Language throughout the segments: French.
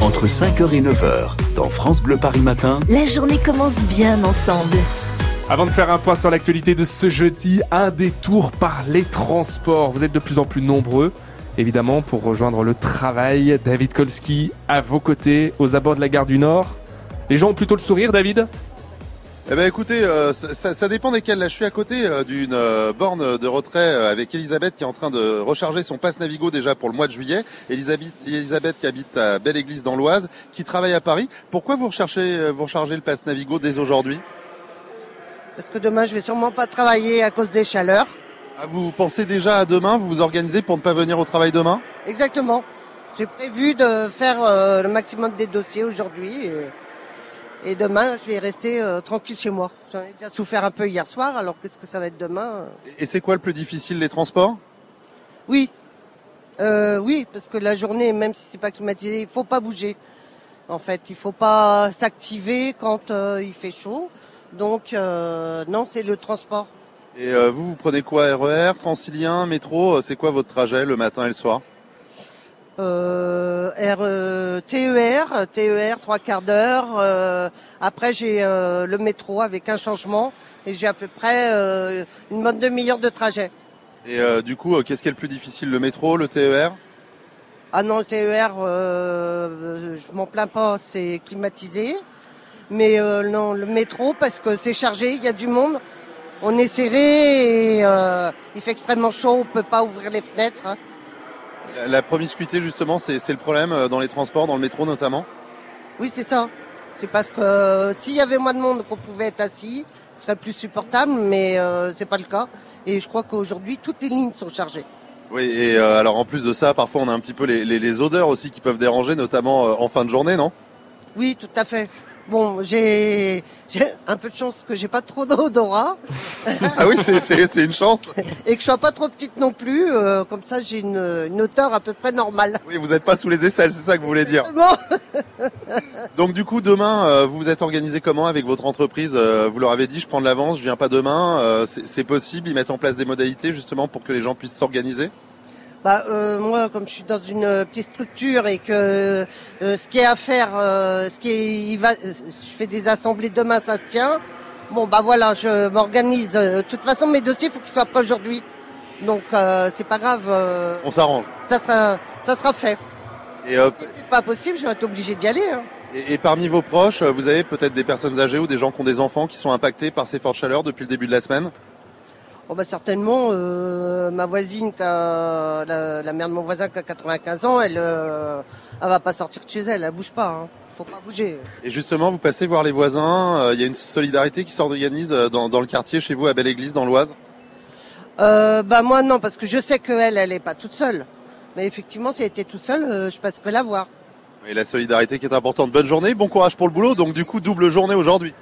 Entre 5h et 9h, dans France Bleu Paris Matin, La journée commence bien ensemble. Avant de faire un point sur l'actualité de ce jeudi, un détour par les transports. Vous êtes de plus en plus nombreux, évidemment, pour rejoindre le travail. David Kolski à vos côtés, aux abords de la gare du Nord. Les gens ont plutôt le sourire, David? Eh ben écoutez, euh, ça, ça- ça dépend desquels. Là, je suis à côté euh, d'une euh, borne de retrait euh, avec Elisabeth qui est en train de recharger son passe Navigo déjà pour le mois de juillet. Elisabeth, Elisabeth qui habite à Belle-Église dans l'Oise, qui travaille à Paris. Pourquoi vous recherchez, vous rechargez le passe Navigo dès aujourd'hui? Parce que demain, je vais sûrement pas travailler à cause des chaleurs. ah, Vous pensez déjà à demain? Vous vous organisez pour ne pas venir au travail demain? Exactement. J'ai prévu de faire euh, le maximum des dossiers aujourd'hui. Et, et demain, je vais rester euh, tranquille chez moi. J'en ai déjà souffert un peu hier soir, alors qu'est-ce que ça va être demain Et c'est quoi le plus difficile, les transports? Oui. Euh, oui, parce que la journée, même si c'est pas climatisé, il faut pas bouger. En fait, il faut pas s'activer quand euh, il fait chaud. Donc, euh, non, c'est le transport. Et euh, vous, vous prenez quoi? RER, Transilien, métro C'est quoi votre trajet le matin et le soir? Euh, R, euh, TER, TER, trois quarts d'heure. euh, après, j'ai euh, le métro avec un changement et j'ai à peu près euh, une bonne demi-heure de trajet. Et euh, du coup, qu'est-ce qui est le plus difficile Le métro, le TER Ah non, le TER, euh, je m'en plains pas, c'est climatisé. Mais euh, non, le métro, parce que c'est chargé, il y a du monde. On est serré et euh, il fait extrêmement chaud, on peut pas ouvrir les fenêtres. hein. La, promiscuité, justement, c'est c'est le problème euh, dans les transports, dans le métro notamment Oui, c'est ça. C'est parce que euh, s'il y avait moins de monde qu'on pouvait être assis, ce serait plus supportable, mais euh, c'est pas le cas. Et je crois qu'aujourd'hui, toutes les lignes sont chargées. Oui, et euh, alors en plus de ça, parfois on a un petit peu les, les, les odeurs aussi qui peuvent déranger, notamment euh, en fin de journée, non? Oui, tout à fait. Bon, j'ai un peu de chance que j'ai pas trop d'odorat Ah oui, c'est- une chance. et que je sois pas trop petite non plus. euh, comme ça, j'ai une, une hauteur à peu près normale. Oui, vous n'êtes pas sous les aisselles, c'est ça que vous voulez dire. Bon, Donc du coup, demain, euh, vous vous êtes organisé comment avec votre entreprise? Euh, Vous leur avez dit, je prends de l'avance, je viens pas demain. euh, c'est c'est possible, ils mettent en place des modalités justement pour que les gens puissent s'organiser? Bah euh, moi, comme je suis dans une euh, petite structure et que euh, ce qui est à faire, euh, ce qui est, il va, euh, je fais des assemblées demain, ça se tient. Bon bah voilà, je m'organise. Euh, De toute façon, mes dossiers, il faut qu'ils soient prêts aujourd'hui. Donc euh, c'est pas grave, euh, On s'arrange. ça sera, ça sera fait. Et, euh, Si c'est pas possible, je vais être obligée d'y aller. hein. et, et parmi vos proches, vous avez peut-être des personnes âgées ou des gens qui ont des enfants qui sont impactés par ces fortes chaleurs depuis le début de la semaine? Bon bah certainement, euh, ma voisine, qui a, la, la mère de mon voisin qui a 95 ans, elle, euh, elle va pas sortir de chez elle, elle bouge pas. Hein. Faut pas bouger. Et justement, vous passez voir les voisins, euh, il y a une solidarité qui s'organise euh, dans, dans le quartier chez vous à Belle-Église, dans l'Oise? Euh, bah moi non, parce que je sais qu'elle, elle est pas toute seule. Mais effectivement, si elle était toute seule, euh, je passerais la voir. Et la solidarité qui est importante. Bonne journée, bon courage pour le boulot. Donc du coup, double journée aujourd'hui.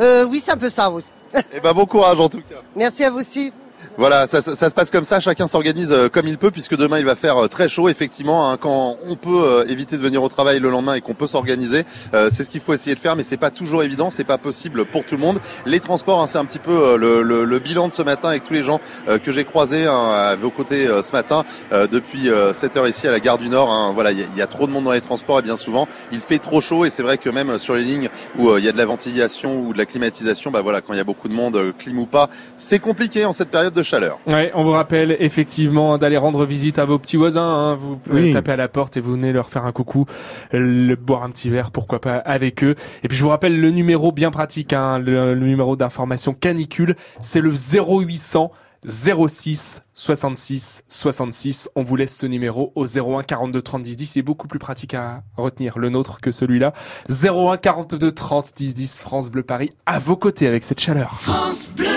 Euh, oui, c'est un peu ça, oui. Et ben bon courage en tout cas. Merci à vous aussi. Voilà, ça, se passe comme ça, chacun s'organise euh, comme il peut, puisque demain il va faire euh, très chaud, effectivement, hein, quand on peut euh, éviter de venir au travail le lendemain et qu'on peut s'organiser, c'est ce qu'il faut essayer de faire, mais c'est pas toujours évident, c'est pas possible pour tout le monde. Les transports, hein, c'est un petit peu le, bilan de ce matin avec tous les gens que j'ai croisés hein, à vos côtés ce matin, depuis 7 heures ici à la gare du Nord. hein. voilà, il y, y a trop de monde dans les transports et bien souvent il fait trop chaud et c'est vrai que même sur les lignes où il y a de la ventilation ou de la climatisation, bah voilà, quand il y a beaucoup de monde, clim ou pas, c'est compliqué en cette période de chaleur. Ouais, on vous rappelle effectivement d'aller rendre visite à vos petits voisins. hein. Vous pouvez Oui. taper à la porte et vous venez leur faire un coucou, euh, le, boire un petit verre, pourquoi pas avec eux. Et puis je vous rappelle le numéro bien pratique, hein, le, le numéro d'information canicule, c'est le 0800 06 66 66. On vous laisse ce numéro au 01 42 30 10 10. Il est beaucoup plus pratique à retenir le nôtre que celui-là. 01 42 30 10 10 France Bleu Paris à vos côtés avec cette chaleur. France Bleu.